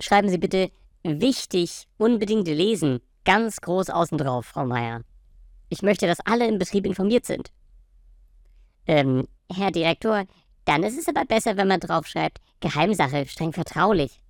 schreiben Sie bitte wichtig, unbedingt lesen, ganz groß außen drauf, Frau Meier. Ich möchte, dass alle im Betrieb informiert sind. Ähm, Herr Direktor, dann ist es aber besser, wenn man draufschreibt, Geheimsache, streng vertraulich.